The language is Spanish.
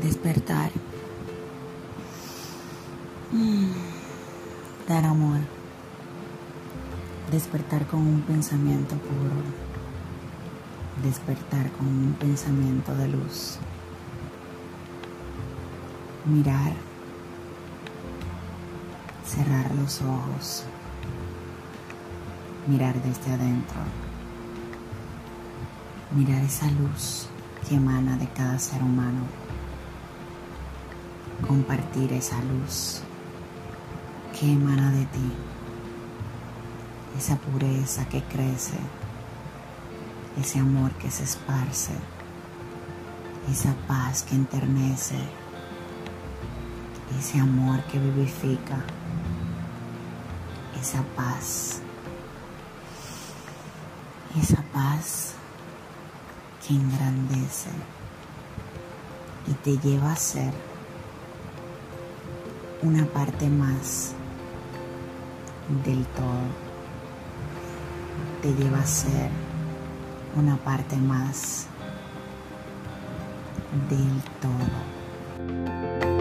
despertar, mm, dar amor, despertar con un pensamiento puro, despertar con un pensamiento de luz, mirar, cerrar los ojos, mirar desde adentro, mirar esa luz que emana de cada ser humano, compartir esa luz que emana de ti, esa pureza que crece, ese amor que se esparce, esa paz que enternece, ese amor que vivifica, esa paz, esa paz que engrandece y te lleva a ser una parte más del todo. Te lleva a ser una parte más del todo.